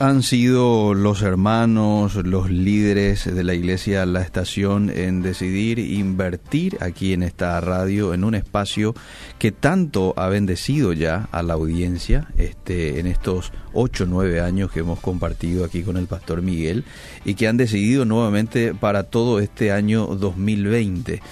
han sido los hermanos, los líderes de la iglesia La Estación en decidir invertir aquí en esta radio en un espacio que tanto ha bendecido ya a la audiencia este, en estos ocho o nueve años que hemos compartido aquí con el pastor Miguel y que han decidido nuevamente para todo este año 2020.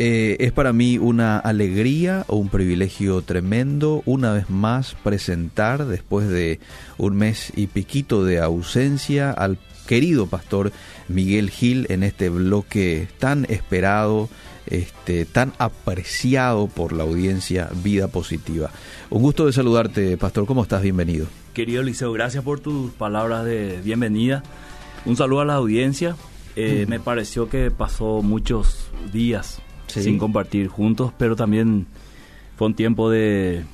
Eh, es para mí una alegría o un privilegio tremendo una vez más presentar después de un mes y piquito de ausencia al querido pastor Miguel Gil en este bloque tan esperado, este, tan apreciado por la audiencia Vida Positiva. Un gusto de saludarte, pastor. ¿Cómo estás? Bienvenido. Querido Liceo, gracias por tus palabras de bienvenida. Un saludo a la audiencia. Eh, me pareció que pasó muchos días sin compartir juntos, pero también fue un tiempo de,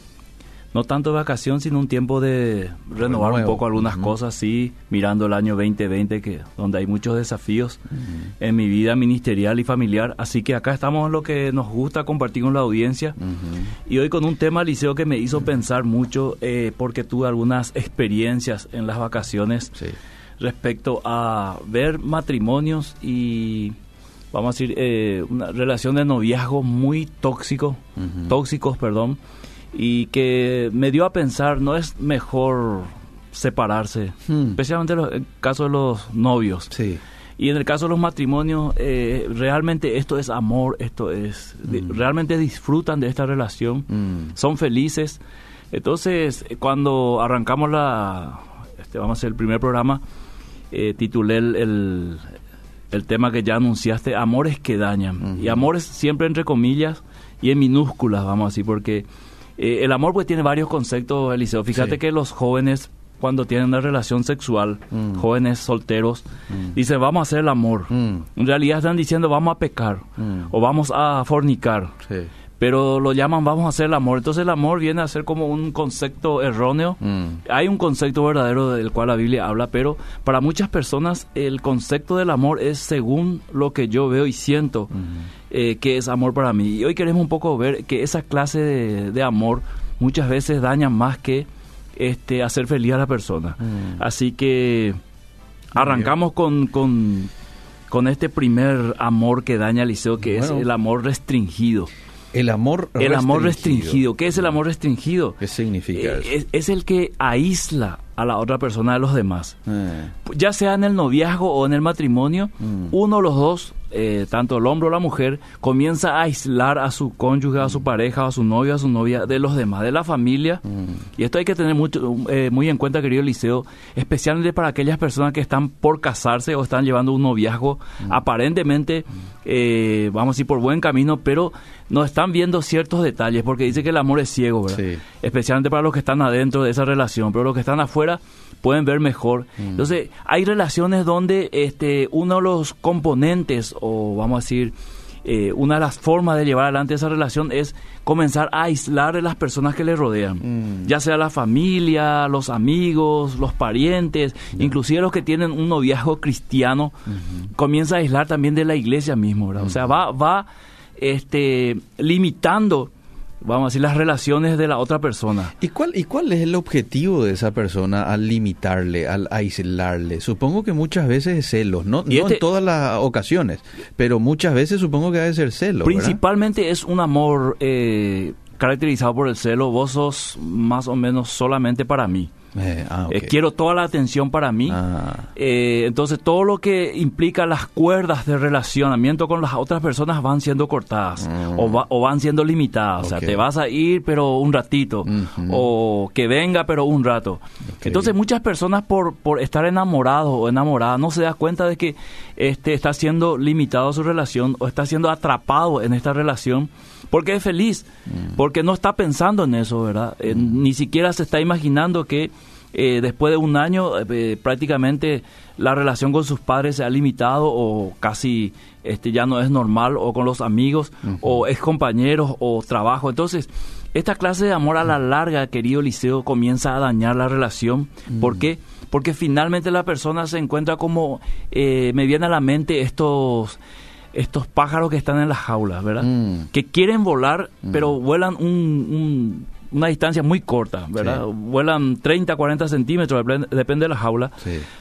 no tanto de vacación, sino un tiempo de renovar un poco algunas cosas, sí, mirando el año 2020, que, donde hay muchos desafíos en mi vida ministerial y familiar. Así que acá estamos en lo que nos gusta compartir con la audiencia. Y hoy con un tema, Liceo, que me hizo pensar mucho, eh, porque tuve algunas experiencias en las vacaciones respecto a ver matrimonios y vamos a decir, eh, una relación de noviazgo muy tóxico, tóxicos, perdón, y que me dio a pensar, no es mejor separarse, hmm. especialmente en el caso de los novios. Sí. Y en el caso de los matrimonios, eh, realmente esto es amor, esto es, hmm. realmente disfrutan de esta relación, hmm. son felices. Entonces, cuando arrancamos la, este, vamos a hacer el primer programa, eh, titulé el, el tema que ya anunciaste, amores que dañan. Y amores siempre entre comillas y en minúsculas, vamos a decir, porque eh, el amor pues tiene varios conceptos, Eliseo. Fíjate que los jóvenes cuando tienen una relación sexual, mm. jóvenes solteros, mm. dicen vamos a hacer el amor. Mm. En realidad están diciendo vamos a pecar o vamos a fornicar. Sí pero lo llaman vamos a hacer el amor. Entonces el amor viene a ser como un concepto erróneo. Mm. Hay un concepto verdadero del cual la Biblia habla, pero para muchas personas el concepto del amor es según lo que yo veo y siento eh, que es amor para mí. Y hoy queremos un poco ver que esa clase de, amor muchas veces daña más que este, hacer feliz a la persona. Mm. Así que arrancamos con, con, con, este primer amor que daña al liceo, que es el amor restringido. El amor El amor restringido. ¿Qué es el amor restringido? ¿Qué significa eh, eso? Es, el que aísla a la otra persona de los demás. Eh. Ya sea en el noviazgo o en el matrimonio, mm. uno o los dos eh, tanto el hombre o la mujer, comienza a aislar a su cónyuge, a su pareja, a su novio, a su novia, de los demás, de la familia. Mm. Y esto hay que tener mucho, eh, muy en cuenta, querido Liceo, especialmente para aquellas personas que están por casarse o están llevando un noviazgo mm. aparentemente, eh, vamos a por buen camino, pero no están viendo ciertos detalles, porque dice que el amor es ciego, ¿verdad? Especialmente para los que están adentro de esa relación, pero los que están afuera pueden ver mejor. Mm. Entonces, hay relaciones donde este, uno de los componentes, o vamos a decir, eh, una de las formas de llevar adelante esa relación es comenzar a aislar de las personas que le rodean, mm. ya sea la familia, los amigos, los parientes, inclusive los que tienen un noviazgo cristiano, comienza a aislar también de la iglesia mismo, O sea, va, va este, limitando vamos a decir, las relaciones de la otra persona. ¿Y cuál, ¿Y cuál es el objetivo de esa persona al limitarle, al aislarle? Supongo que muchas veces es celos, no, no este en todas las ocasiones, pero muchas veces supongo que debe ser celos. Principalmente es un amor eh, caracterizado por el celo, vos sos más o menos solamente para mí. Eh, ah, eh, quiero toda la atención para mí. Ah. Eh, entonces, todo lo que implica las cuerdas de relacionamiento con las otras personas van siendo cortadas o, mm. o, van siendo limitadas. O sea, te vas a ir, pero un ratito. O que venga, pero un rato. Entonces, muchas personas, por, por estar enamorados o enamoradas, no se da cuenta de que este, está siendo limitado su relación o está siendo atrapado en esta relación porque es feliz, mm. porque no está pensando en eso, ¿verdad? Mm. ni siquiera se está imaginando que eh, después de un año eh, prácticamente la relación con sus padres se ha limitado o casi este, ya no es normal o con los amigos o ex compañeros o trabajo. Entonces, esta clase de amor a la larga, querido Liceo, comienza a dañar la relación. ¿Por qué? Porque finalmente la persona se encuentra como, eh, me viene a la mente estos estos pájaros que están en las jaulas, ¿verdad? Que quieren volar, pero vuelan un una distancia muy corta, ¿verdad? Vuelan 30, 40 centímetros, depende de la jaula.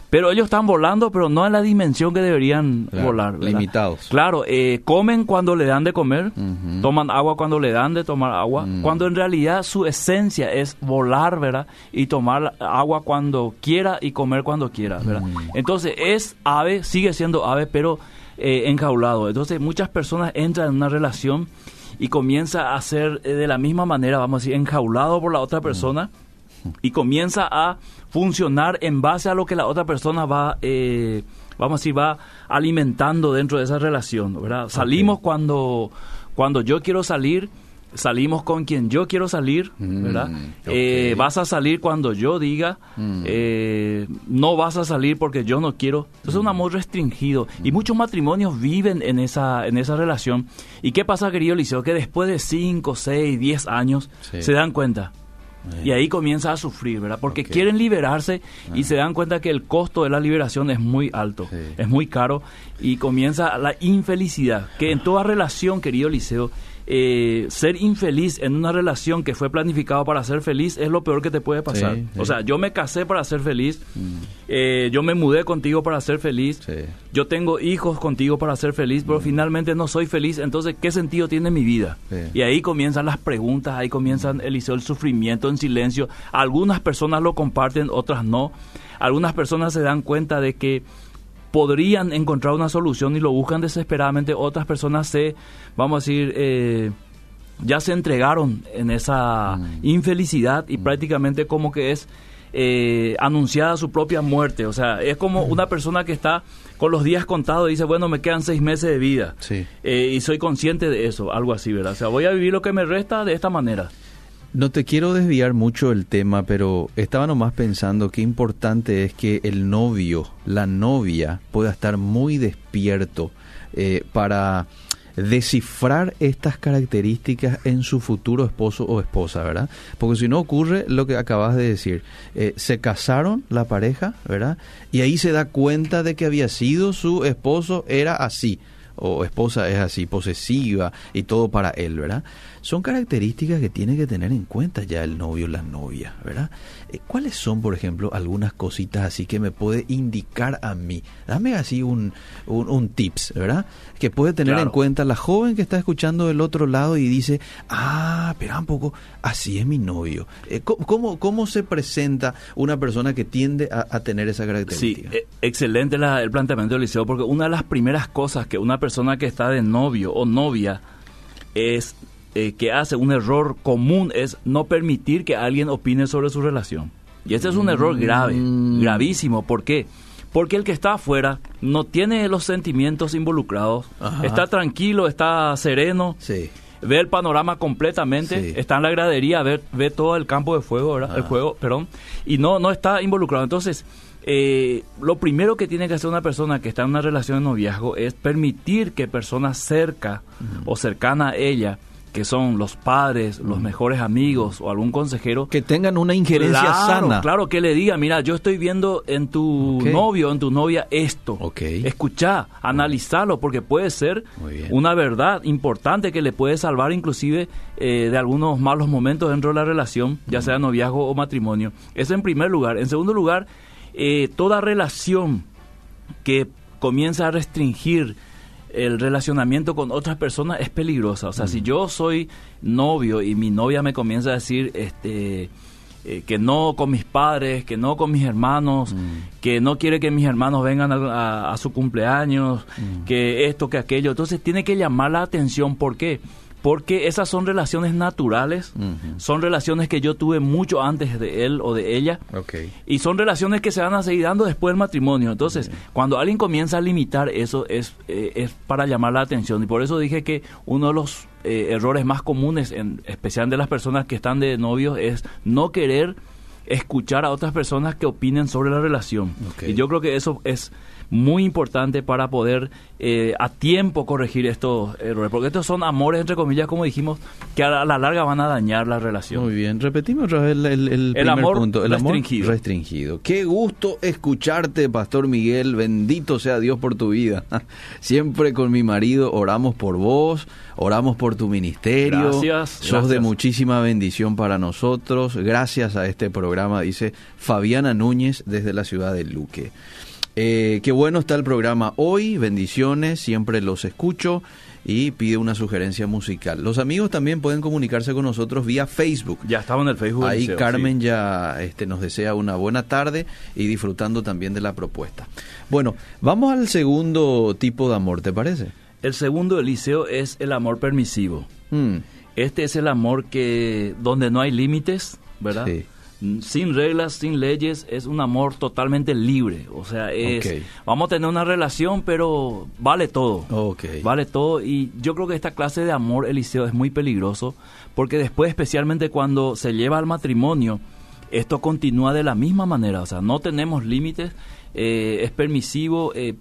Pero ellos están volando, pero no en la dimensión que deberían volar. Limitados. Claro, eh, comen cuando le dan de comer, toman agua cuando le dan de tomar agua, mm. cuando en realidad su esencia es volar, ¿verdad? Y tomar agua cuando quiera y comer cuando quiera, ¿verdad? Mm. Entonces es ave, sigue siendo ave, pero eh, enjaulado. Entonces muchas personas entran en una relación y comienza a ser eh, de la misma manera, vamos a decir, enjaulado por la otra persona y comienza a funcionar en base a lo que la otra persona va, eh, vamos a decir, va alimentando dentro de esa relación, ¿verdad? Salimos cuando, cuando yo quiero salir salimos con quien yo quiero salir, mm, ¿verdad? Eh, vas a salir cuando yo diga, mm. eh, no vas a salir porque yo no quiero. Entonces es un mm. amor restringido y muchos matrimonios viven en esa, en esa relación. ¿Y qué pasa, querido Liceo? Que después de 5, 6, 10 años se dan cuenta. Y ahí comienza a sufrir, ¿verdad? Porque quieren liberarse y se dan cuenta que el costo de la liberación es muy alto, es muy caro y comienza la infelicidad, que en toda relación, querido Liceo, eh, ser infeliz en una relación que fue planificado para ser feliz es lo peor que te puede pasar. O sea, yo me casé para ser feliz, mm. eh, yo me mudé contigo para ser feliz, yo tengo hijos contigo para ser feliz, pero mm. finalmente no soy feliz, entonces, ¿qué sentido tiene mi vida? Y ahí comienzan las preguntas, ahí comienzan, Eliseo, el sufrimiento en silencio. Algunas personas lo comparten, otras no. Algunas personas se dan cuenta de que podrían encontrar una solución y lo buscan desesperadamente. Otras personas se, vamos a decir, eh, ya se entregaron en esa mm. infelicidad y mm. prácticamente como que es eh, anunciada su propia muerte. O sea, es como mm. una persona que está con los días contados y dice, bueno, me quedan seis meses de vida. Eh, y soy consciente de eso, algo así, ¿verdad? O sea, voy a vivir lo que me resta de esta manera. No te quiero desviar mucho el tema, pero estaba nomás pensando qué importante es que el novio, la novia, pueda estar muy despierto eh, para descifrar estas características en su futuro esposo o esposa, ¿verdad? Porque si no ocurre lo que acabas de decir, eh, se casaron la pareja, ¿verdad? Y ahí se da cuenta de que había sido su esposo, era así o esposa es así, posesiva y todo para él, ¿verdad? Son características que tiene que tener en cuenta ya el novio o la novia, ¿verdad? Eh, ¿Cuáles son, por ejemplo, algunas cositas así que me puede indicar a mí? Dame así un, un, tips, ¿verdad? Que puede tener en cuenta la joven que está escuchando del otro lado y dice, ah, espera un poco, así es mi novio. Eh, ¿cómo, ¿Cómo se presenta una persona que tiende a, tener esa característica? Sí, eh, excelente el planteamiento del liceo, porque una de las primeras cosas que una persona que está de novio o novia es eh, que hace un error común es no permitir que alguien opine sobre su relación. Y este es un error grave, mm. gravísimo. ¿Por qué? Porque el que está afuera no tiene los sentimientos involucrados, está tranquilo, está sereno, ve el panorama completamente, está en la gradería, ve, ve todo el campo de fuego, el juego, perdón, y no, no está involucrado. Entonces, eh, lo primero que tiene que hacer una persona que está en una relación de noviazgo es permitir que personas cerca o cercana a ella que son los padres, los mejores amigos o algún consejero. Que tengan una injerencia sana. Claro, que le diga, mira, yo estoy viendo en tu novio, en tu novia esto. Okay. Escuchá, analizarlo, porque puede ser una verdad importante que le puede salvar inclusive eh, de algunos malos momentos dentro de la relación, ya sea noviazgo o matrimonio. Eso en primer lugar. En segundo lugar, eh, toda relación que comienza a restringir el relacionamiento con otras personas es peligrosa. O sea, si mm. yo soy novio y mi novia me comienza a decir este eh, que no con mis padres, que no con mis hermanos, mm. que no quiere que mis hermanos vengan a, su cumpleaños, mm. que esto, que aquello. Entonces tiene que llamar la atención. ¿Por qué? Porque esas son relaciones naturales, son relaciones que yo tuve mucho antes de él o de ella, y son relaciones que se van a seguir dando después del matrimonio. Entonces, cuando alguien comienza a limitar eso, es, eh, es para llamar la atención, y por eso dije que uno de los eh, errores más comunes, en especial de las personas que están de novios, es no querer escuchar a otras personas que opinen sobre la relación. Y yo creo que eso es muy importante para poder eh, a tiempo corregir estos errores, porque estos son amores, entre comillas, como dijimos, que a la larga van a dañar la relación. Muy bien, repetimos otra vez el, el, amor punto, el restringido. amor restringido. Qué gusto escucharte, Pastor Miguel, bendito sea Dios por tu vida. Siempre con mi marido oramos por vos, oramos por tu ministerio. Gracias. Sos de muchísima bendición para nosotros, gracias a este programa, dice Fabiana Núñez desde la ciudad de Luque. Eh, qué bueno está el programa hoy, bendiciones, siempre los escucho y pide una sugerencia musical. Los amigos también pueden comunicarse con nosotros vía Facebook. Ya estamos en el Facebook. Ahí Carmen ya este, nos desea una buena tarde y disfrutando también de la propuesta. Bueno, vamos al segundo tipo de amor, ¿te parece? El segundo, Eliseo, es el amor permisivo. Mm. Este es el amor que donde no hay límites, ¿verdad? Sí sin reglas, sin leyes, es un amor totalmente libre. O sea, es, vamos a tener una relación, pero vale todo. Vale todo. Y yo creo que esta clase de amor, Eliseo, es muy peligroso, porque después, especialmente cuando se lleva al matrimonio, esto continúa de la misma manera. O sea, no tenemos límites, eh, es permisivo, eh,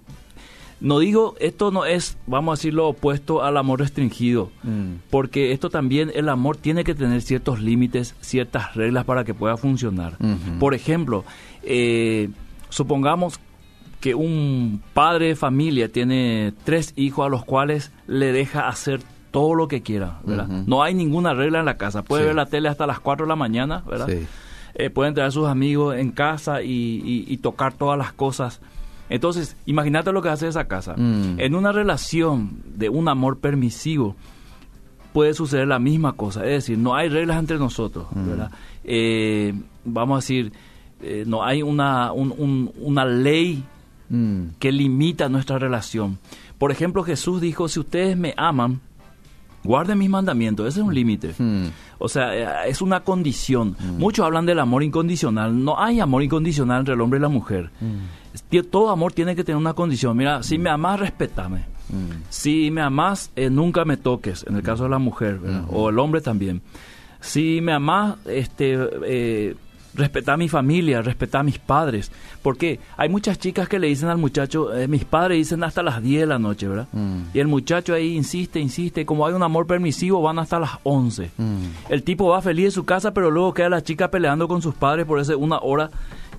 no digo, esto no es, vamos a decirlo, opuesto al amor restringido, mm. porque esto también, el amor tiene que tener ciertos límites, ciertas reglas para que pueda funcionar. Por ejemplo, eh, supongamos que un padre de familia tiene tres hijos a los cuales le deja hacer todo lo que quiera, ¿verdad? No hay ninguna regla en la casa. Puede ver la tele hasta las 4 de la mañana, ¿verdad? Eh, pueden traer a sus amigos en casa y tocar todas las cosas entonces, imagínate lo que hace esa casa. Mm. En una relación de un amor permisivo puede suceder la misma cosa. Es decir, no hay reglas entre nosotros, mm. ¿verdad? Eh, vamos a decir, eh, no hay una, una ley mm. que limita nuestra relación. Por ejemplo, Jesús dijo, si ustedes me aman, guarden mis mandamientos. Ese es un límite. O sea, eh, es una condición. Muchos hablan del amor incondicional. No hay amor incondicional entre el hombre y la mujer todo amor tiene que tener una condición. Mira, si me amas, respetame. Mm. Si me amas, eh, nunca me toques, en el caso de la mujer, o el hombre también. Si me amas, este, eh, respeta a mi familia, respeta a mis padres. Porque hay muchas chicas que le dicen al muchacho, eh, mis padres dicen hasta las 10 de la noche, ¿verdad? Mm. Y el muchacho ahí insiste, insiste, como hay un amor permisivo, van hasta las 11. Mm. El tipo va feliz de su casa, pero luego queda la chica peleando con sus padres por ese una hora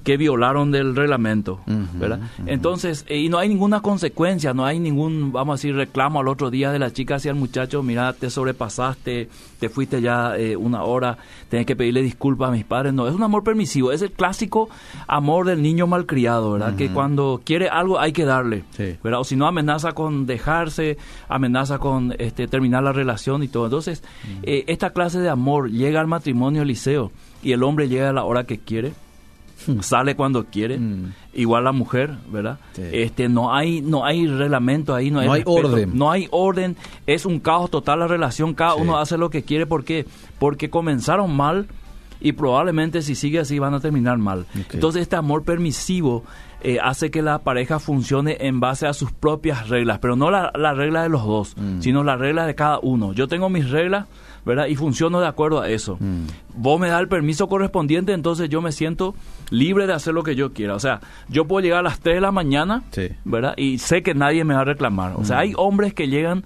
que violaron del reglamento, ¿verdad? Entonces, eh, y no hay ninguna consecuencia, no hay ningún, vamos a decir, reclamo al otro día de la chica hacia el muchacho, mira, te sobrepasaste, te fuiste ya eh, una hora, tenés que pedirle disculpas a mis padres, no, es un amor permisivo, es el clásico amor del niño malcriado, ¿verdad? Que cuando quiere algo hay que darle, ¿verdad? O si no amenaza con dejarse, amenaza con este, terminar la relación y todo. Entonces, eh, esta clase de amor llega al matrimonio, liceo, y el hombre llega a la hora que quiere, Sale cuando quiere, hmm. igual la mujer, ¿verdad? Este no hay no hay reglamento ahí, no hay, orden. No hay orden, es un caos total la relación, cada uno hace lo que quiere porque porque comenzaron mal y probablemente si sigue así van a terminar mal. Entonces este amor permisivo eh, hace que la pareja funcione en base a sus propias reglas, pero no la, regla de los dos, hmm. sino la regla de cada uno. Yo tengo mis reglas, ¿verdad? Y funciono de acuerdo a eso. Vos me das el permiso correspondiente, entonces yo me siento libre de hacer lo que yo quiera. O sea, yo puedo llegar a las 3 de la mañana, ¿verdad? Y sé que nadie me va a reclamar. O sea, mm. hay hombres que llegan,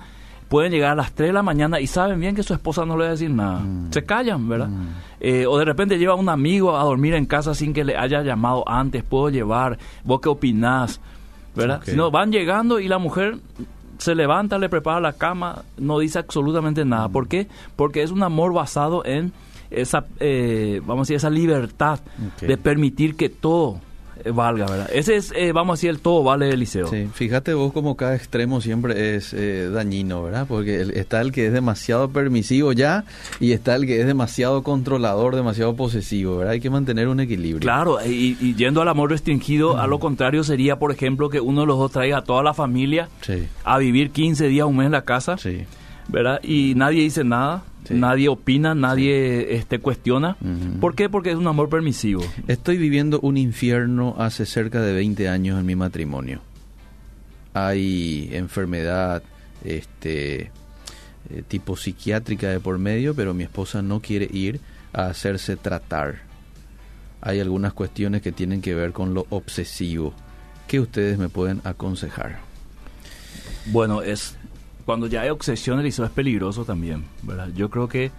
pueden llegar a las 3 de la mañana y saben bien que su esposa no le va a decir nada. Mm. Se callan, ¿verdad? Mm. Eh, o de repente lleva un amigo a dormir en casa sin que le haya llamado antes, puedo llevar, vos qué opinás, ¿verdad? Si no, van llegando y la mujer se levanta, le prepara la cama, no dice absolutamente nada. ¿Por qué? Porque es un amor basado en esa, eh, vamos a decir, esa libertad de permitir que todo valga, ¿verdad? Ese es, eh, vamos a decir, el todo vale del liceo. Sí, fíjate vos como cada extremo siempre es dañino, ¿verdad? Porque está el que es demasiado permisivo ya y está el que es demasiado controlador, demasiado posesivo, ¿verdad? Hay que mantener un equilibrio. Claro, y, yendo al amor restringido, a lo contrario sería, por ejemplo, que uno de los dos traiga a toda la familia a vivir 15 días, un mes en la casa, ¿verdad? Y nadie dice nada Nadie opina, nadie este, cuestiona. ¿Por qué? Porque es un amor permisivo. Estoy viviendo un infierno hace cerca de 20 años en mi matrimonio. Hay enfermedad este, eh, tipo psiquiátrica de por medio, pero mi esposa no quiere ir a hacerse tratar. hay algunas cuestiones que tienen que ver con lo obsesivo. ¿Qué ustedes me pueden aconsejar? Bueno, es cuando ya hay obsesión, el es peligroso también, ¿verdad? Yo creo que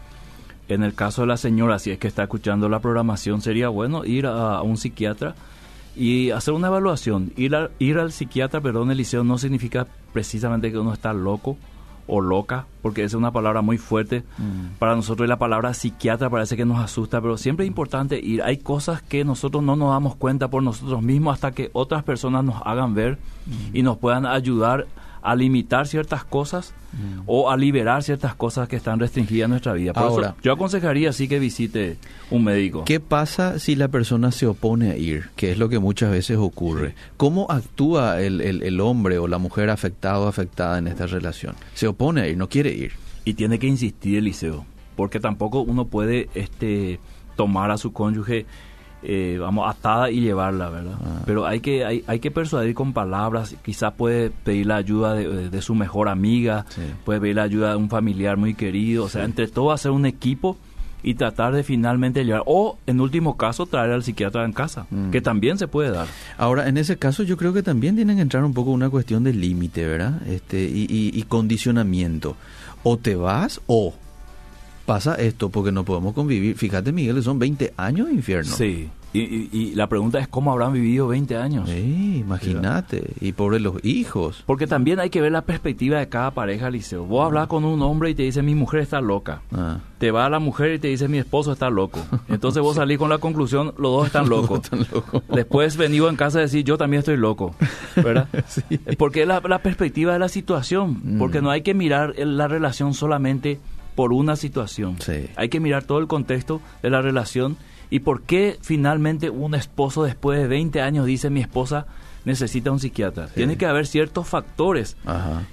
en el caso de la señora, si es que está escuchando la programación, sería bueno ir a, un psiquiatra y hacer una evaluación. Ir, ir al psiquiatra, perdón, Eliseo, no significa precisamente que uno está loco o loca, porque esa es una palabra muy fuerte mm. para nosotros y la palabra psiquiatra parece que nos asusta, pero siempre es importante ir. Hay cosas que nosotros no nos damos cuenta por nosotros mismos hasta que otras personas nos hagan ver y nos puedan ayudar a limitar ciertas cosas mm. o a liberar ciertas cosas que están restringidas en nuestra vida. Ahora, yo aconsejaría sí que visite un médico. ¿Qué pasa si la persona se opone a ir? Que es lo que muchas veces ocurre. ¿Cómo actúa el, el, hombre o la mujer afectado o afectada en esta relación? Se opone a ir, no quiere ir. Y tiene que insistir, Eliseo, porque tampoco uno puede este, tomar a su cónyuge eh, vamos, atada y llevarla, ¿verdad? Ah. Pero hay que, hay, hay que persuadir con palabras, quizás puede pedir la ayuda de, su mejor amiga, puede pedir la ayuda de un familiar muy querido, o sea, entre todo hacer un equipo y tratar de finalmente llevar, o en último caso traer al psiquiatra en casa, mm. que también se puede dar. Ahora, en ese caso yo creo que también tienen que entrar un poco una cuestión de límite, ¿verdad? Este, y, y condicionamiento. O te vas o pasa esto porque no podemos convivir. Fíjate, Miguel, son 20 años de infierno. Sí. Y, la pregunta es cómo habrán vivido 20 años. Sí, imagínate. Y por los hijos. Porque también hay que ver la perspectiva de cada pareja, Liceo. Vos hablas con un hombre y te dice mi mujer está loca. Ah. Te va a la mujer y te dice mi esposo está loco. Entonces vos salís con la conclusión, los dos están locos. Después venido en casa a decir yo también estoy loco. ¿Verdad? Porque es la, perspectiva de la situación. Mm. Porque no hay que mirar la relación solamente por una situación. Hay que mirar todo el contexto de la relación y por qué finalmente un esposo después de 20 años dice mi esposa necesita un psiquiatra. Tiene que haber ciertos factores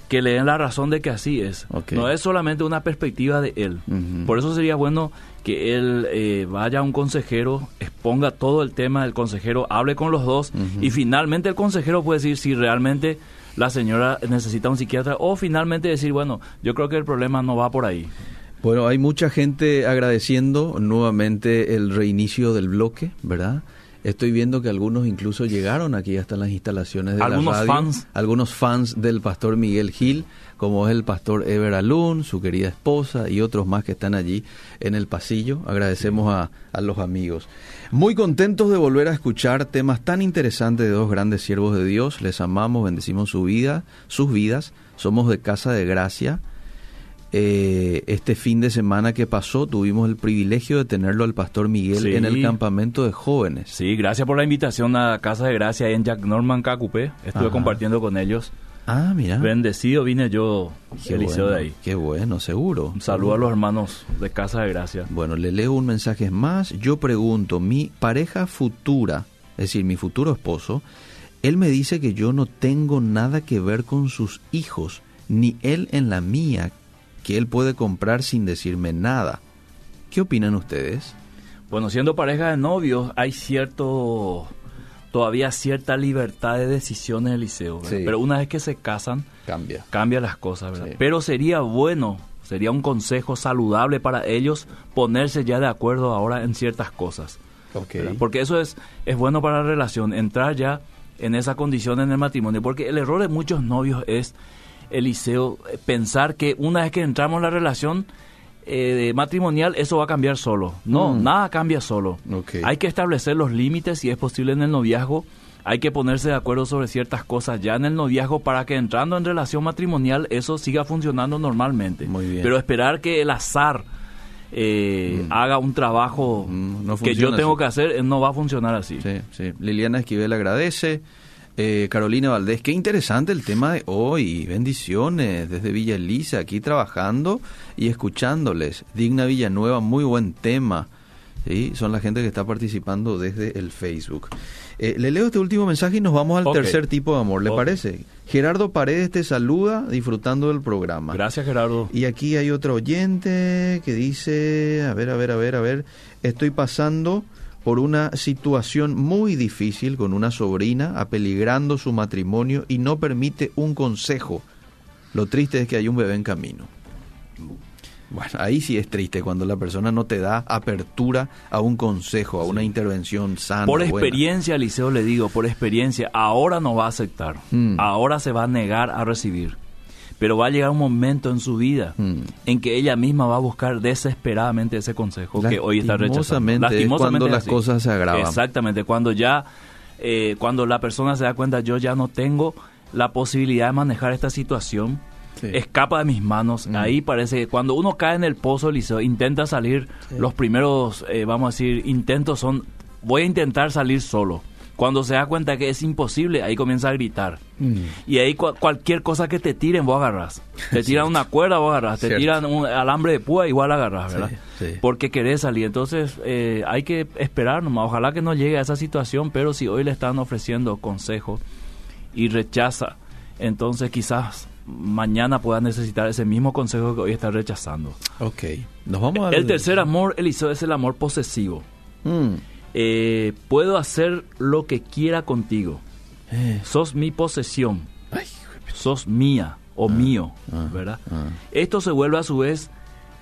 que le den la razón de que así es. No es solamente una perspectiva de él. Por eso sería bueno que él eh, vaya a un consejero, exponga todo el tema del consejero, hable con los dos y finalmente el consejero puede decir si realmente la señora necesita un psiquiatra o finalmente decir, bueno, yo creo que el problema no va por ahí. Bueno, hay mucha gente agradeciendo nuevamente el reinicio del bloque, ¿verdad? Estoy viendo que algunos incluso llegaron aquí hasta las instalaciones de ¿Algunos la radio. fans? Algunos fans del pastor Miguel Gil, como es el pastor Ever Alun, su querida esposa y otros más que están allí en el pasillo. Agradecemos a, a los amigos. Muy contentos de volver a escuchar temas tan interesantes de dos grandes siervos de Dios. Les amamos, bendecimos su vida, sus vidas. Somos de Casa de Gracia eh, este fin de semana que pasó tuvimos el privilegio de tenerlo al pastor Miguel en el campamento de jóvenes. Sí, gracias por la invitación a Casa de Gracia en Jack Norman Cacupé. Estuve compartiendo con ellos. Ah, mira. Bendecido vine yo, qué bueno, de ahí. Qué bueno, seguro. Un saludo a los hermanos de Casa de Gracia. Bueno, le leo un mensaje más. Yo pregunto, mi pareja futura, es decir, mi futuro esposo, él me dice que yo no tengo nada que ver con sus hijos, ni él en la mía que él puede comprar sin decirme nada. ¿Qué opinan ustedes? Bueno, siendo pareja de novios hay cierto todavía cierta libertad de decisión en el liceo, pero una vez que se casan cambia cambia las cosas, ¿verdad? Pero sería bueno, sería un consejo saludable para ellos ponerse ya de acuerdo ahora en ciertas cosas. Porque eso es es bueno para la relación entrar ya en esa condición en el matrimonio, porque el error de muchos novios es Eliseo, eh, pensar que una vez que entramos en la relación eh, matrimonial, eso va a cambiar solo. No, mm. nada cambia solo. Hay que establecer los límites, si es posible, en el noviazgo. Hay que ponerse de acuerdo sobre ciertas cosas ya en el noviazgo para que entrando en relación matrimonial eso siga funcionando normalmente. Muy bien. Pero esperar que el azar eh, mm. haga un trabajo mm, que yo tengo que hacer, no va a funcionar así. Sí, sí. Liliana Esquivel agradece. Eh, Carolina Valdés, qué interesante el tema de hoy. Bendiciones desde Villa Elisa, aquí trabajando y escuchándoles. Digna Villanueva, muy buen tema. ¿sí? Son la gente que está participando desde el Facebook. Eh, le leo este último mensaje y nos vamos al tercer tipo de amor, ¿le parece? Gerardo Paredes te saluda disfrutando del programa. Gracias, Gerardo. Y aquí hay otro oyente que dice, a ver, a ver, a ver, a ver, estoy pasando por una situación muy difícil con una sobrina, apeligrando su matrimonio y no permite un consejo. Lo triste es que hay un bebé en camino. Bueno, ahí sí es triste cuando la persona no te da apertura a un consejo, a una intervención sana. Por experiencia, Liceo le digo, por experiencia, ahora no va a aceptar, mm. ahora se va a negar a recibir. Pero va a llegar un momento en su vida mm. en que ella misma va a buscar desesperadamente ese consejo que hoy está rechazando. Lastimosamente cuando las cosas se agravan. Exactamente, cuando ya, eh, cuando la persona se da cuenta, yo ya no tengo la posibilidad de manejar esta situación, escapa de mis manos. Mm. Ahí parece que cuando uno cae en el pozo, Liceo, intenta salir, los primeros, eh, vamos a decir, intentos son, voy a intentar salir solo. Cuando se da cuenta que es imposible, ahí comienza a gritar. Mm. Y ahí cualquier cosa que te tiren, vos agarras. Te tiran una cuerda, vos agarras. Te tiran un alambre de púa, igual agarras, ¿verdad? Porque querés salir. Entonces, eh, hay que esperar nomás. Ojalá que no llegue a esa situación, pero si hoy le están ofreciendo consejo y rechaza, entonces quizás mañana pueda necesitar ese mismo consejo que hoy está rechazando. Ok. Nos vamos El tercer amor, Eliseo, es el amor posesivo. Mm. Eh, puedo hacer lo que quiera contigo. Eh. Sos mi posesión. Sos mía o ah, mío, ah, ¿verdad? Ah. Esto se vuelve a su vez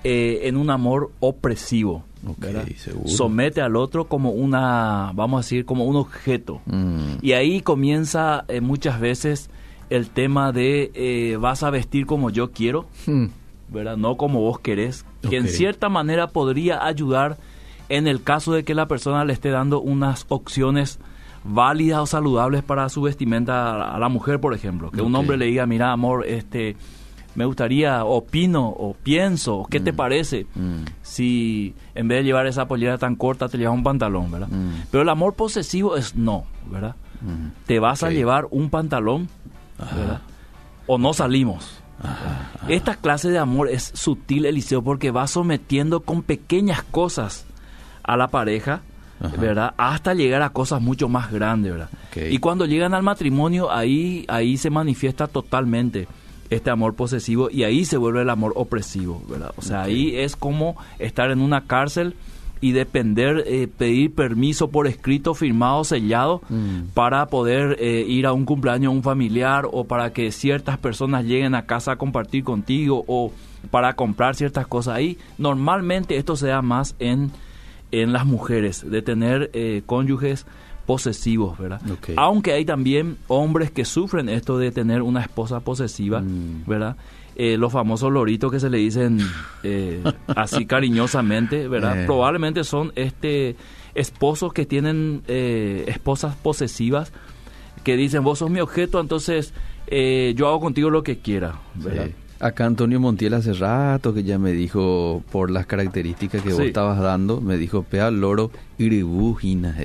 eh, en un amor opresivo. Somete al otro como una, vamos a decir, como un objeto. Mm. Y ahí comienza muchas veces el tema de vas a vestir como yo quiero, hmm. ¿verdad? No como vos querés, que en cierta manera podría ayudar en el caso de que la persona le esté dando unas opciones válidas o saludables para su vestimenta a la mujer, por ejemplo. Que un hombre le diga, mira, amor, este, me gustaría, opino, o pienso, ¿qué te hmm. parece? Hmm. Si en vez de llevar esa pollera tan corta te llevas un pantalón, ¿verdad? Pero el amor posesivo es no, ¿verdad? Te vas a llevar un pantalón o no salimos. Esta clase de amor es sutil, Eliseo, porque va sometiendo con pequeñas cosas a la pareja, ¿verdad? Hasta llegar a cosas mucho más grandes, ¿verdad? Y cuando llegan al matrimonio, ahí, ahí se manifiesta totalmente este amor posesivo y ahí se vuelve el amor opresivo, ¿verdad? O sea, ahí es como estar en una cárcel y depender, eh, pedir permiso por escrito, firmado, sellado, mm. para poder eh, ir a un cumpleaños a un familiar o para que ciertas personas lleguen a casa a compartir contigo o para comprar ciertas cosas ahí. Normalmente esto se da más en, en las mujeres, de tener eh, cónyuges posesivos, ¿verdad? Aunque hay también hombres que sufren esto de tener una esposa posesiva, mm. ¿verdad? Eh, los famosos loritos que se le dicen eh, así cariñosamente, ¿verdad? Eh. Probablemente son este esposos que tienen esposas posesivas que dicen, vos sos mi objeto, entonces yo hago contigo lo que quiera, ¿verdad? Acá Antonio Montiel hace rato que ya me dijo, por las características que vos estabas dando, me dijo, pea loro iribujina.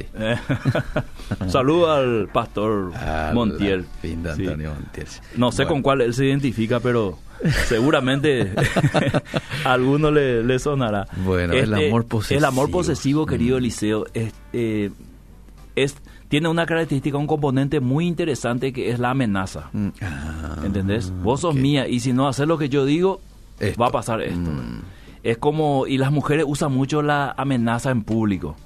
Saludo al pastor Montiel. Antonio Montiel. No sé con cuál él se identifica, pero seguramente a alguno le, sonará. Bueno, el este, amor posesivo. El amor posesivo, querido mm. Eliseo, es, eh, es, tiene una característica, un componente muy interesante que es la amenaza. Mm. Ah, ¿Entendés? Vos sos mía y si no haces lo que yo digo, va a pasar esto. Mm. Es como, y las mujeres usan mucho la amenaza en público.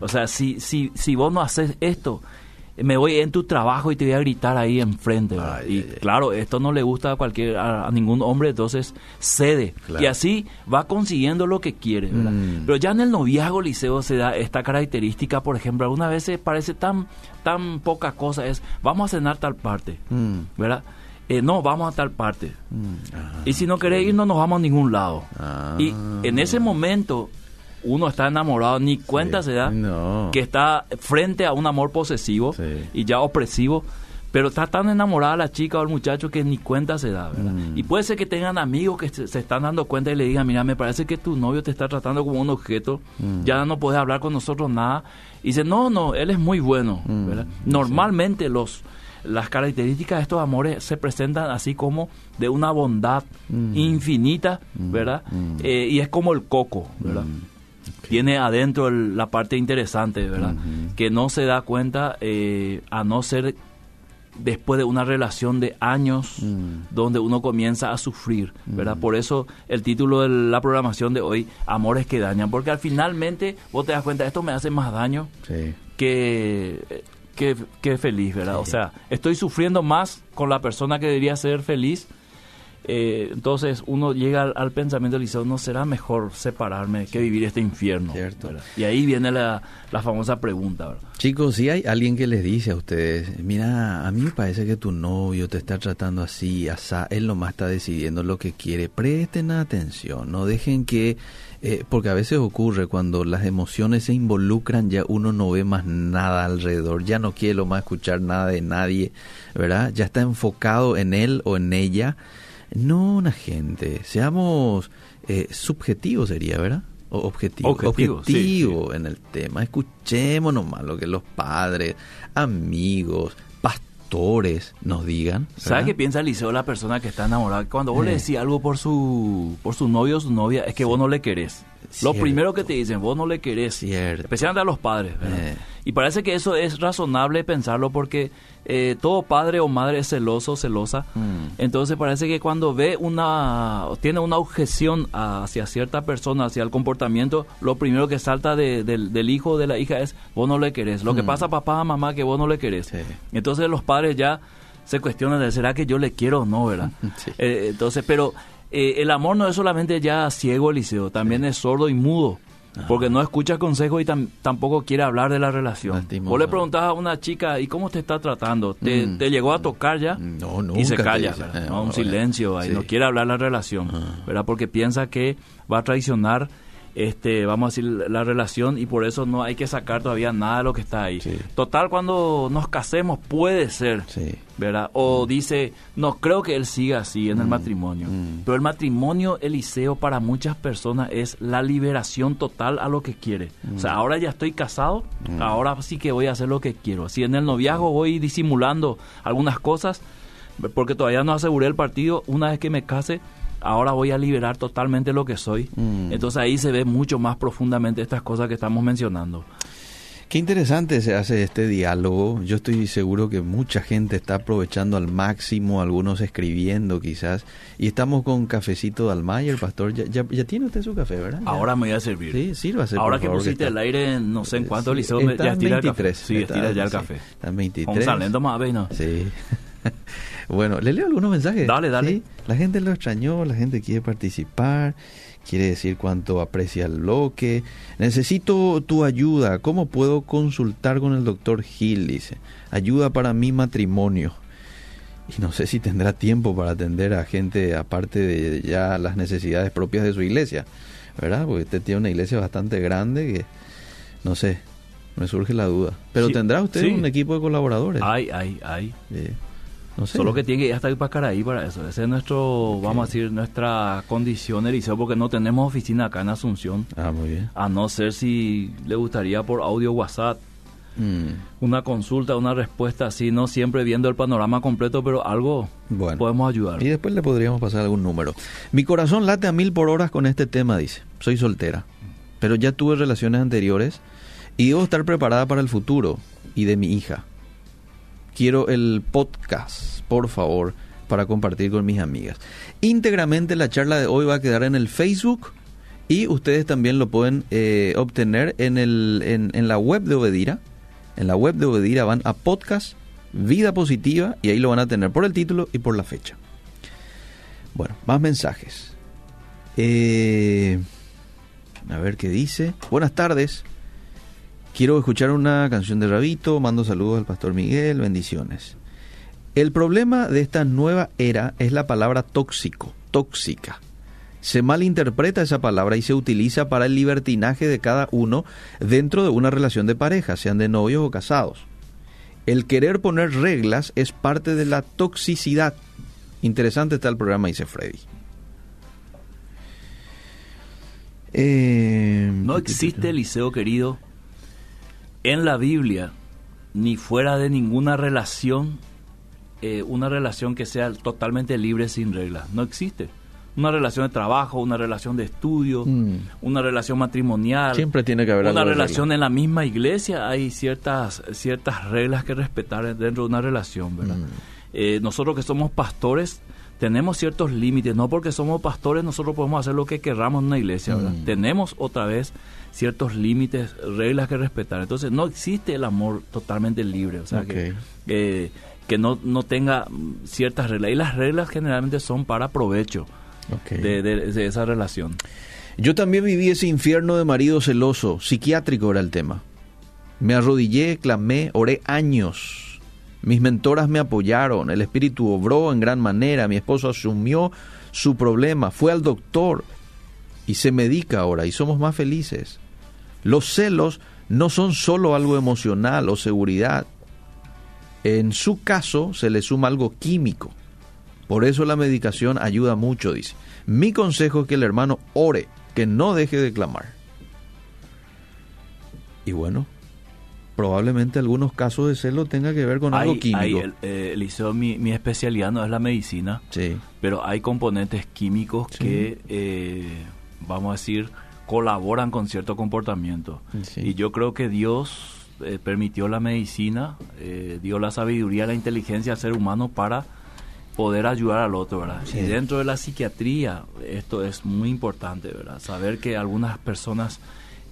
O sea, si, si, si vos no haces esto, me voy en tu trabajo y te voy a gritar ahí enfrente. y claro, esto no le gusta a cualquier a, ningún hombre, entonces cede. Y así va consiguiendo lo que quiere. Mm. Pero ya en el noviazgo liceo se da esta característica, por ejemplo, algunas veces parece tan, tan poca cosa, es vamos a cenar tal parte, mm. ¿verdad? Eh, no, vamos a tal parte. Mm. y si no querés ir, no nos vamos a ningún lado. Ah. Y en ese momento uno está enamorado, ni cuenta se da que está frente a un amor posesivo y ya opresivo, pero está tan enamorada la chica o el muchacho que ni cuenta se da, ¿verdad? Mm. Y puede ser que tengan amigos que se, están dando cuenta y le digan, mira, me parece que tu novio te está tratando como un objeto, mm. ya no puedes hablar con nosotros nada. Y dice, no, no, él es muy bueno, mm. ¿verdad? Normalmente los las características de estos amores se presentan así como de una bondad infinita, ¿verdad? Eh, y es como el coco, ¿verdad? Tiene adentro la parte interesante, ¿verdad? Que no se da cuenta eh, a no ser después de una relación de años mm. donde uno comienza a sufrir, ¿verdad? Mm. Por eso el título de la programación de hoy, Amores que dañan, porque al finalmente vos te das cuenta, esto me hace más daño que, que, feliz, ¿verdad? O sea, estoy sufriendo más con la persona que debería ser feliz Eh, entonces uno llega al, pensamiento del liceo, no será mejor separarme que vivir este infierno. Y ahí viene la, famosa pregunta. Chicos, si hay alguien que les dice a ustedes, mira, a mí me parece que tu novio te está tratando así, asá, él nomás está decidiendo lo que quiere, presten atención, no dejen que, eh, porque a veces ocurre cuando las emociones se involucran, ya uno no ve más nada alrededor, ya no quiere lo más escuchar nada de nadie, ¿verdad? Ya está enfocado en él o en ella no una gente, seamos eh, subjetivos sería, ¿verdad? O objetivo, objetivo, en el tema. Escuchemos nomás lo que los padres, amigos, pastores nos digan. ¿Sabes qué piensa Eliseo la persona que está enamorada? Cuando vos le eh. decís algo por su, por su novio o su novia, es que vos no le querés. Lo primero que te dicen, vos no le querés. Cierto. Especialmente a los padres. Eh. Y parece que eso es razonable pensarlo porque eh, todo padre o madre es celoso, celosa. Mm. Entonces parece que cuando ve una, tiene una objeción hacia cierta persona, hacia el comportamiento, lo primero que salta del hijo o de la hija es, vos no le querés. Lo que mm. pasa papá, mamá, que vos no le querés. Entonces los padres ya se cuestionan de, ¿será que yo le quiero o no, verdad? Eh, entonces, pero eh, el amor no es solamente ya ciego, Eliseo, también es sordo y mudo. Porque no escucha consejos y tampoco quiere hablar de la relación. Vos le preguntás a una chica, ¿y cómo te está tratando? ¿Te, mm. llegó a tocar ya? No, nunca Y se calla, un silencio ahí, no quiere hablar de la relación, ah. ¿verdad? Porque piensa que va a traicionar este, vamos a decir, la relación y por eso no hay que sacar todavía nada de lo que está ahí. Total, cuando nos casemos puede ser, ¿verdad? O dice, no, creo que él siga así en el mm, matrimonio. Mm. Pero el matrimonio, Eliseo, para muchas personas es la liberación total a lo que quiere. O sea, mm. ahora ya estoy casado, ahora sí que voy a hacer lo que quiero. Si en el noviazgo voy disimulando algunas cosas, porque todavía no aseguré el partido, una vez que me case, ahora voy a liberar totalmente lo que soy. Mm. Entonces ahí se ve mucho más profundamente estas cosas que estamos mencionando. Qué interesante se hace este diálogo. Yo estoy seguro que mucha gente está aprovechando al máximo, algunos escribiendo quizás. Y estamos con cafecito de Almayer, pastor. Ya, ya, tiene usted su café, ¿verdad? Ahora me voy a servir. Sí, sírvase. Ahora que pusiste el aire, no sé en cuánto, Liceo, ya estira el café. Sí, estira ya el café. Está en 23. Con más, ¿no? Sí. Bueno, le leo algunos mensajes. Dale, dale. La gente lo extrañó, la gente quiere participar, quiere decir cuánto aprecia el bloque. Necesito tu ayuda. ¿Cómo puedo consultar con el doctor Gil? Dice. Ayuda para mi matrimonio. Y no sé si tendrá tiempo para atender a gente aparte de ya las necesidades propias de su iglesia. ¿Verdad? Porque usted tiene una iglesia bastante grande que, no sé, me surge la duda. Pero tendrá usted un equipo de colaboradores. Hay, Solo que tiene que ir hasta para ahí para eso. Esa es nuestro, vamos a decir, nuestra condición, Eliseo, porque no tenemos oficina acá en Asunción. Ah, muy bien. A no ser si le gustaría por audio WhatsApp. Mm. Una consulta, una respuesta así, no siempre viendo el panorama completo, pero algo bueno. podemos ayudar. Y después le podríamos pasar algún número. Mi corazón late a mil por horas con este tema, dice. Soy soltera, pero ya tuve relaciones anteriores y debo estar preparada para el futuro y de mi hija quiero el podcast, por favor, para compartir con mis amigas. Íntegramente la charla de hoy va a quedar en el Facebook y ustedes también lo pueden eh, obtener en, el, en, la web de Obedira. En la web de Obedira van a podcast Vida Positiva y ahí lo van a tener por el título y por la fecha. Bueno, más mensajes. Eh, a ver qué dice. Buenas tardes. Quiero escuchar una canción de Rabito, mando saludos al pastor Miguel, bendiciones. El problema de esta nueva era es la palabra tóxico, tóxica. Se malinterpreta esa palabra y se utiliza para el libertinaje de cada uno dentro de una relación de pareja, sean de novios o casados. El querer poner reglas es parte de la toxicidad. Interesante está el programa, dice Freddy. Eh, no existe, Liceo querido, en la Biblia, ni fuera de ninguna relación, eh, una relación que sea totalmente libre sin reglas. No existe. Una relación de trabajo, una relación de estudio, mm. una relación matrimonial. Siempre tiene que haber una relación en la misma iglesia. Hay ciertas, ciertas reglas que respetar dentro de una relación, ¿verdad? Mm. Eh, nosotros que somos pastores tenemos ciertos límites, no porque somos pastores nosotros podemos hacer lo que querramos en una iglesia, ¿verdad? Mm. Tenemos otra vez ciertos límites, reglas que respetar. Entonces no existe el amor totalmente libre, o sea, que, eh, que no, no tenga ciertas reglas. Y las reglas generalmente son para provecho de, de- de esa relación. Yo también viví ese infierno de marido celoso, psiquiátrico era el tema. Me arrodillé, clamé, oré años. Mis mentoras me apoyaron, el espíritu obró en gran manera, mi esposo asumió su problema, fue al doctor y se medica ahora y somos más felices. Los celos no son solo algo emocional o seguridad. En su caso se le suma algo químico. Por eso la medicación ayuda mucho, dice. Mi consejo es que el hermano ore, que no deje de clamar. Y bueno, probablemente algunos casos de celo tenga que ver con algo químico. hay, el- eh, Eliseo, mi, mi especialidad no es la medicina, Sí, pero hay componentes químicos Sí. que, eh, vamos a decir, colaboran con cierto comportamiento. Sí. Y yo creo que Dios eh, permitió la medicina, eh, dio la sabiduría, la inteligencia al ser humano para poder ayudar al otro, ¿verdad? Y dentro de la psiquiatría, esto es muy importante, ¿verdad? Saber que algunas personas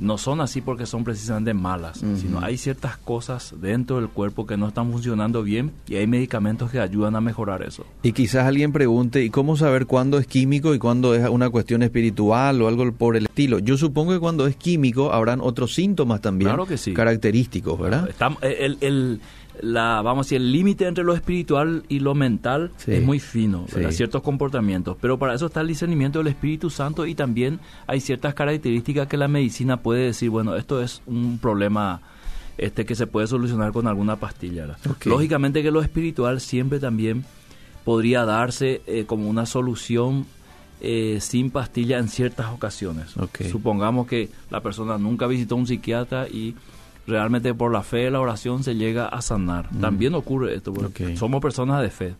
no son así porque son precisamente malas, sino hay ciertas cosas dentro del cuerpo que no están funcionando bien y hay medicamentos que ayudan a mejorar eso. Y quizás alguien pregunte, ¿y cómo saber cuándo es químico y cuándo es una cuestión espiritual o algo por el estilo? Yo supongo que cuando es químico habrán otros síntomas también Claro que sí. característicos, ¿verdad? Estamos- el, el- la, vamos a decir, el límite entre lo espiritual y lo mental Sí. es muy fino. Sí. ciertos comportamientos, pero para eso está el discernimiento del Espíritu Santo y también hay ciertas características que la medicina puede decir, bueno, esto es un problema este que se puede solucionar con alguna pastilla. Lógicamente que lo espiritual siempre también podría darse eh, como una solución eh, sin pastilla en ciertas ocasiones. Supongamos que la persona nunca visitó a un psiquiatra y realmente por la fe de la oración se llega a sanar. También ocurre esto, porque Mm. Somos personas de fe.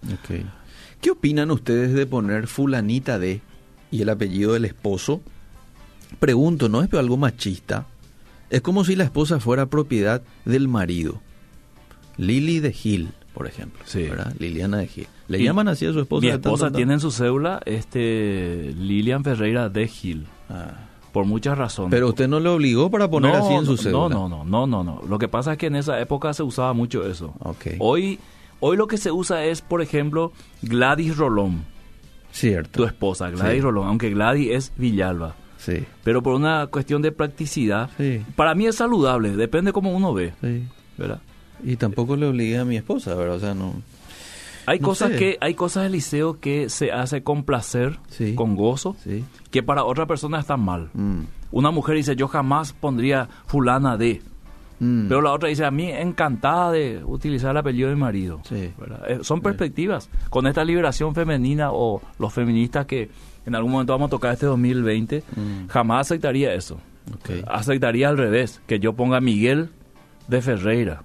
¿Qué opinan ustedes de poner fulanita de y el apellido del esposo? Pregunto, ¿no es algo machista? Es como si la esposa fuera propiedad del marido. Lili de Gil, por ejemplo. Sí. ¿verdad? Liliana de Gil. ¿Le Y llaman así a su esposa? Mi esposa tiene en su cédula este Lilian Ferreira de Gil, Ah. Por muchas razones. Pero usted no le obligó para poner no, así en su no, cédula. No, no, no, no, no. Lo que pasa es que en esa época se usaba mucho eso. Ok. Hoy, hoy lo que se usa es, por ejemplo, Gladys Rolón, Cierto. tu esposa, Gladys Sí. Rolón, aunque Gladys es Villalba. Sí. Pero por una cuestión de practicidad, Sí. para mí es saludable, depende cómo uno ve, Sí. ¿verdad? Y tampoco le obligué a mi esposa, ¿verdad? O sea, no. Hay No cosas sé. que hay cosas del liceo que se hace con placer, Sí. con gozo, Sí. que para otra persona están mal. Mm. Una mujer dice, yo jamás pondría fulana de, Mm. pero la otra dice, a mí encantada de utilizar el apellido de mi marido. Eh, son perspectivas. Con esta liberación femenina o los feministas que en algún momento vamos a tocar este 2020, Mm. jamás aceptaría eso. Aceptaría al revés, que yo ponga Miguel de Ferreira,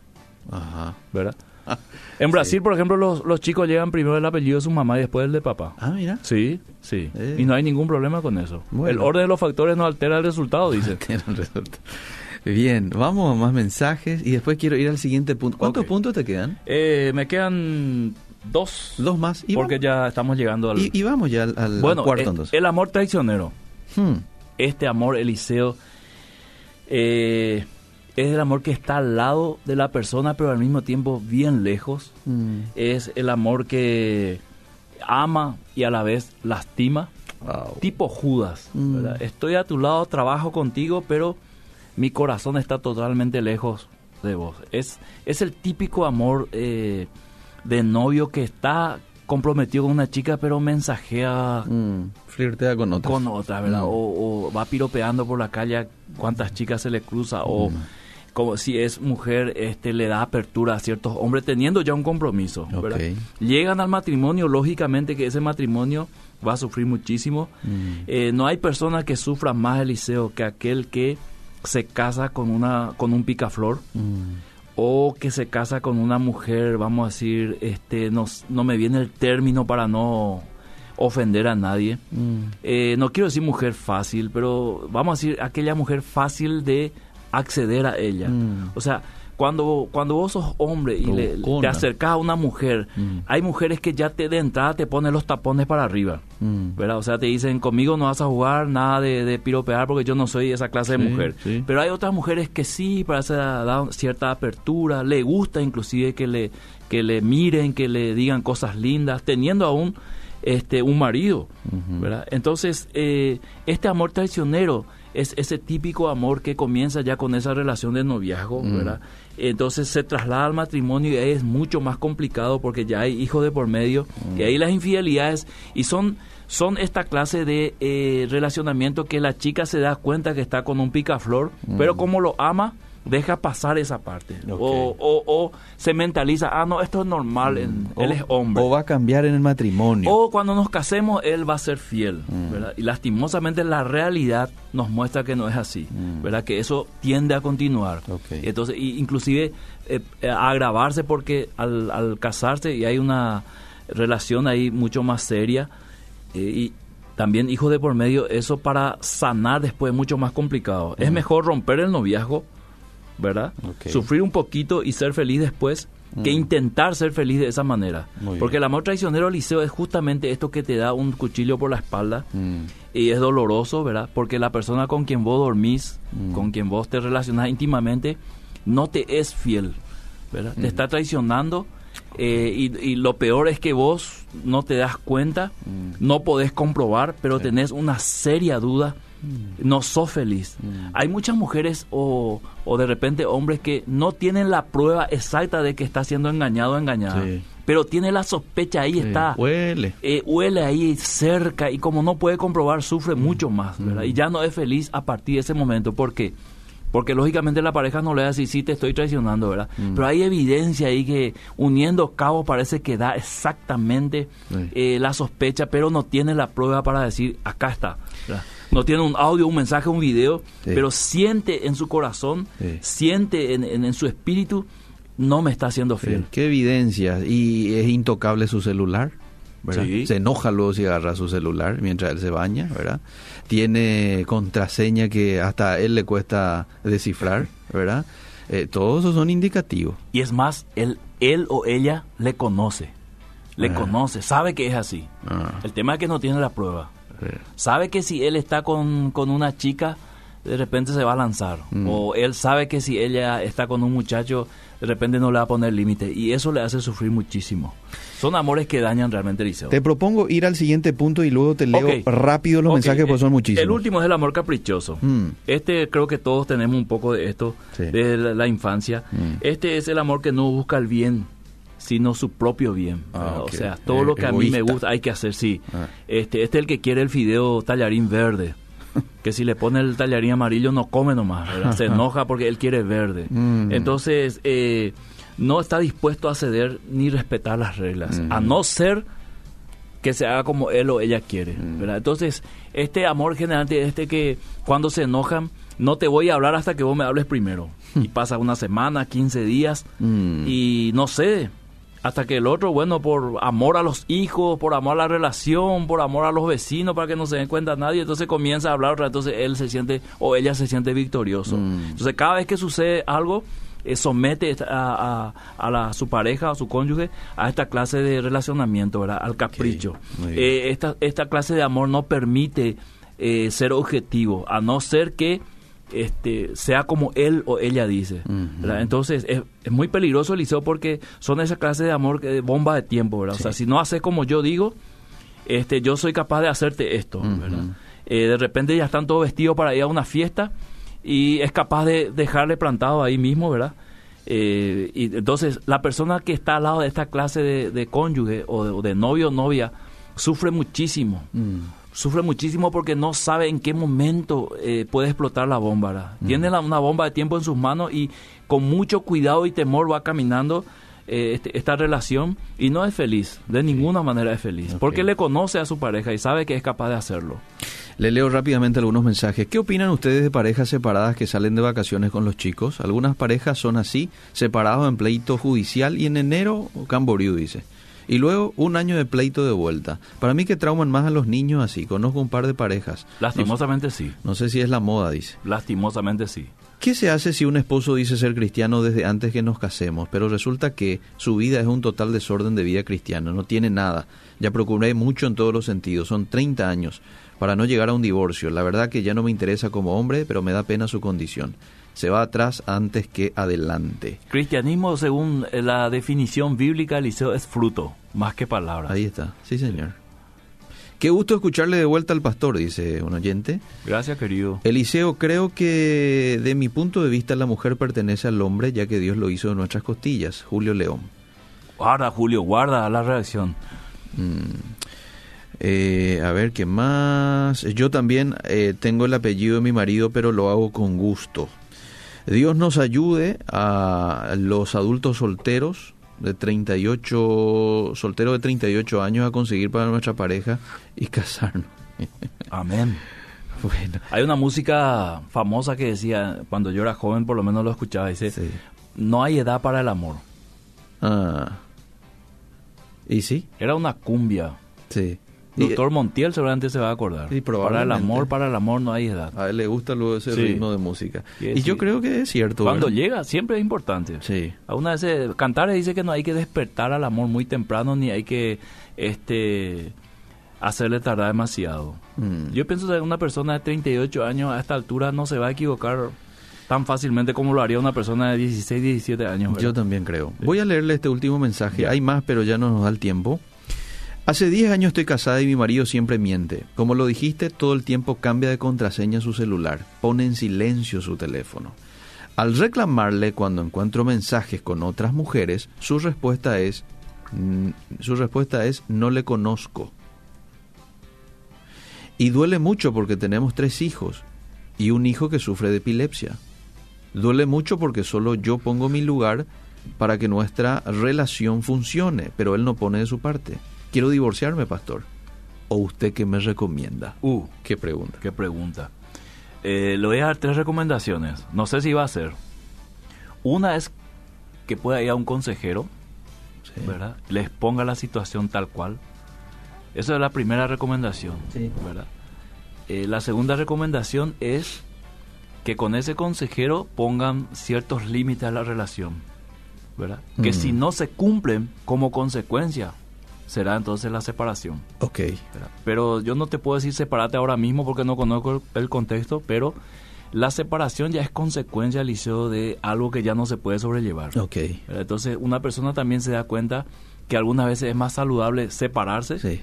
Ajá. ¿verdad? En Brasil, por ejemplo, los, los chicos llegan primero el apellido de su mamá y después el de papá. Ah, mira. Sí, sí. Eh. Y no hay ningún problema con eso. Bueno. El orden de los factores no altera el resultado, dice. Tiene un resultado. Bien, vamos a más mensajes y después quiero ir al siguiente punto. ¿Cuántos puntos te quedan? Eh, me quedan dos. Dos más. Y, porque vamos, ya estamos llegando al... y, y vamos ya al, al- bueno, cuarto eh, entonces. el amor traicionero. Hmm. Este amor, Eliseo, eh, es el amor que está al lado de la persona, pero al mismo tiempo bien lejos. Mm. Es el amor que ama y a la vez lastima. Wow. Tipo Judas. Mm. Estoy a tu lado, trabajo contigo, pero mi corazón está totalmente lejos de vos. Es, es el típico amor eh, de novio que está comprometido con una chica, pero mensajea Mm. Flirtea con otros. con otra, ¿verdad? Mm. O, o va piropeando por la calle cuántas chicas se le cruza o Mm. Como si es mujer, este le da apertura a ciertos hombres teniendo ya un compromiso. Llegan al matrimonio, lógicamente que ese matrimonio va a sufrir muchísimo. Mm. Eh, no hay persona que sufra más Eliseo que aquel que se casa con una con un picaflor Mm. o que se casa con una mujer, vamos a decir, este no, no me viene el término para no ofender a nadie. Mm. Eh, no quiero decir mujer fácil, pero vamos a decir aquella mujer fácil de acceder a ella. Mm. O sea, cuando, cuando vos sos hombre y le, te acercas a una mujer, mm. hay mujeres que ya te, de entrada te ponen los tapones para arriba, mm. ¿verdad? O sea, te dicen, conmigo no vas a jugar nada de, piropear porque yo no soy esa clase de mujer. Pero hay otras mujeres que sí, para dar cierta apertura, le gusta inclusive que le, que le miren, que le digan cosas lindas, teniendo aún este, un marido, ¿verdad? Entonces, eh, este amor traicionero es ese típico amor que comienza ya con esa relación de noviazgo, ¿verdad? entonces se traslada al matrimonio y ahí es mucho más complicado porque ya hay hijos de por medio y ahí las infidelidades y son son esta clase de eh, relacionamiento que la chica se da cuenta que está con un picaflor, pero como lo ama, deja pasar esa parte. O, o, se mentaliza, ah, no, esto es normal, mm. él, es hombre. O va a cambiar en el matrimonio. O cuando nos casemos, él va a ser fiel. Mm. Y lastimosamente la realidad nos muestra que no es así. Mm. ¿verdad? Que eso tiende a continuar. Entonces, inclusive eh, a agravarse porque al, al, casarse y hay una relación ahí mucho más seria. Eh, y también hijos de por medio, eso para sanar después es mucho más complicado. Es mejor romper el noviazgo ¿verdad? Sufrir un poquito y ser feliz después que mm. intentar ser feliz de esa manera. Porque el amor traicionero, Liceo, es justamente esto que te da un cuchillo por la espalda mm. y es doloroso, ¿verdad? Porque la persona con quien vos dormís, mm. con quien vos te relacionás íntimamente, no te es fiel, ¿verdad? Te está traicionando eh, y, lo peor es que vos no te das cuenta, no podés comprobar, pero tenés una seria duda Mm. No sos feliz. Mm. Hay muchas mujeres o, o, de repente hombres que no tienen la prueba exacta de que está siendo engañado o engañada. Pero tiene la sospecha ahí está. Huele. Eh, huele ahí cerca y como no puede comprobar, sufre mm. mucho más, Y ya no es feliz a partir de ese momento. ¿Por qué? Porque lógicamente la pareja no le va a decir, sí, te estoy traicionando, ¿verdad? Pero hay evidencia ahí que uniendo cabos parece que da exactamente eh, la sospecha, pero no tiene la prueba para decir, acá está. ¿verdad? No tiene un audio, un mensaje, un video, pero siente en su corazón, siente en, su espíritu, no me está haciendo fiel. Qué evidencia. Y es intocable su celular. ¿verdad? Se enoja luego si agarra su celular mientras él se baña, ¿verdad? Tiene contraseña que hasta a él le cuesta descifrar, ¿verdad? Eh, todos esos son indicativos. Y es más, él, él o ella le conoce, le ah. conoce, sabe que es así. Ah. El tema es que no tiene la prueba. Sabe que si él está con, una chica, de repente se va a lanzar. Mm. O él sabe que si ella está con un muchacho, de repente no le va a poner límite. Y eso le hace sufrir muchísimo. Son amores que dañan realmente el liceo. Te propongo ir al siguiente punto y luego te leo rápido los mensajes porque son muchísimos. El último es el amor caprichoso. Mm. Este creo que todos tenemos un poco de esto de la, infancia. Mm. Este es el amor que no busca el bien sino su propio bien. Ah, o sea, todo lo que a mí me gusta hay que hacer, sí. Ah. Este, este es el que quiere el fideo tallarín verde. que si le pone el tallarín amarillo no come nomás, se enoja porque él quiere verde. Mm. Entonces, eh, no está dispuesto a ceder ni respetar las reglas, a mm. no ser que se haga como él o ella quiere. Mm. Entonces, este amor generante, este que cuando se enojan, no te voy a hablar hasta que vos me hables primero. Y pasa una semana, 15 días, y no sé, hasta que el otro, bueno, por amor a los hijos, por amor a la relación, por amor a los vecinos, para que no se den cuenta nadie, entonces comienza a hablar, entonces él se siente o ella se siente victorioso. Mm. Entonces cada vez que sucede algo, eh, somete a, a, su pareja, a su cónyuge, a esta clase de relacionamiento, ¿verdad? Al capricho. Eh, esta, esta clase de amor no permite eh, ser objetivo, a no ser que este, sea como él o ella dice. Entonces es, muy peligroso, Eliseo, porque son esa clase de amor que bomba de tiempo, ¿verdad? O sea, si no haces como yo digo, este, yo soy capaz de hacerte esto, eh, de repente ya están todos vestidos para ir a una fiesta y es capaz de dejarle plantado ahí mismo, ¿verdad? Eh, y entonces la persona que está al lado de esta clase de, cónyuge o de, novio o novia sufre muchísimo. Mm sufre muchísimo porque no sabe en qué momento eh, puede explotar la bomba. Tiene una bomba de tiempo en sus manos y con mucho cuidado y temor va caminando eh, este, esta relación y no es feliz, de ninguna manera es feliz, porque le conoce a su pareja y sabe que es capaz de hacerlo. Le leo rápidamente algunos mensajes. ¿Qué opinan ustedes de parejas separadas que salen de vacaciones con los chicos? Algunas parejas son así, separados en pleito judicial y en enero Camboriú dice. Y luego un año de pleito de vuelta. Para mí que trauman más a los niños así. Conozco un par de parejas. Lastimosamente sí. No sé si es la moda, dice. Lastimosamente sí. ¿Qué se hace si un esposo dice ser cristiano desde antes que nos casemos, pero resulta que su vida es un total desorden de vida cristiana, no tiene nada? Ya procuré mucho en todos los sentidos, son 30 años para no llegar a un divorcio. La verdad que ya no me interesa como hombre, pero me da pena su condición. Se va atrás antes que adelante. Cristianismo, según la definición bíblica, Eliseo, es fruto, más que palabra. Ahí está, sí señor. Qué gusto escucharle de vuelta al pastor, dice un oyente. Gracias, querido. Eliseo, creo que de mi punto de vista la mujer pertenece al hombre ya que Dios lo hizo de nuestras costillas. Julio León. Guarda, Julio, guarda la reacción. Mm. Eh, a ver, ¿qué más? Yo también eh, tengo el apellido de mi marido, pero lo hago con gusto. Dios nos ayude a los adultos solteros de 38, soltero de 38 años a conseguir para nuestra pareja y casarnos. Amén. Bueno. Hay una música famosa que decía, cuando yo era joven por lo menos lo escuchaba, dice, no hay edad para el amor. Ah. ¿Y sí? Era una cumbia. Sí. Doctor Montiel seguramente se va a acordar. para el amor, para el amor no hay edad. A él le gusta luego ese ritmo de música. Y yo creo que es cierto. Cuando llega, siempre es importante. Sí. A una vez cantar dice que no hay que despertar al amor muy temprano ni hay que este hacerle tardar demasiado. Mm. Yo pienso que una persona de 38 años a esta altura no se va a equivocar tan fácilmente como lo haría una persona de 16, 17 años. Yo también creo. Voy a leerle este último mensaje. Hay más, pero ya no nos da el tiempo. Hace 10 años estoy casada y mi marido siempre miente. Como lo dijiste, todo el tiempo cambia de contraseña su celular, pone en silencio su teléfono. Al reclamarle cuando encuentro mensajes con otras mujeres, su respuesta es su respuesta es no le conozco. Y duele mucho porque tenemos tres hijos y un hijo que sufre de epilepsia. Duele mucho porque solo yo pongo mi lugar para que nuestra relación funcione, pero él no pone de su parte quiero divorciarme, pastor. ¿O usted qué me recomienda? Uh, qué pregunta. Qué pregunta. Eh, le voy a dar tres recomendaciones. No sé si va a ser. Una es que pueda ir a un consejero, ¿verdad? Les ponga la situación tal cual. Esa es la primera recomendación, ¿verdad? Eh, la segunda recomendación es que con ese consejero pongan ciertos límites a la relación, ¿verdad? Que mm. si no se cumplen como consecuencia será entonces la separación. Ok. Pero yo no te puedo decir separate ahora mismo porque no conozco el contexto, pero la separación ya es consecuencia, Liceo, de algo que ya no se puede sobrellevar. Ok. Entonces una persona también se da cuenta que algunas veces es más saludable separarse.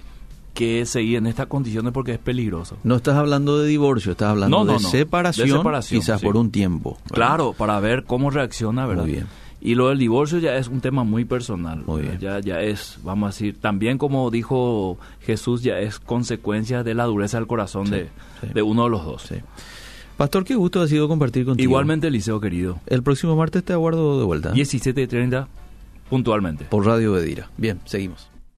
que seguir en estas condiciones porque es peligroso. No estás hablando de divorcio, estás hablando de, Separación, quizás por un tiempo. Claro, para ver cómo reacciona, ¿verdad? Muy bien. Y lo del divorcio ya es un tema muy personal. Muy bien. Ya, ya es, vamos a decir, también como dijo Jesús, ya es consecuencia de la dureza del corazón de, de, uno de los dos. Pastor, qué gusto ha sido compartir contigo. Igualmente, Liceo querido. El próximo martes te aguardo de vuelta. 17.30 puntualmente. Por Radio Bedira. Bien, seguimos.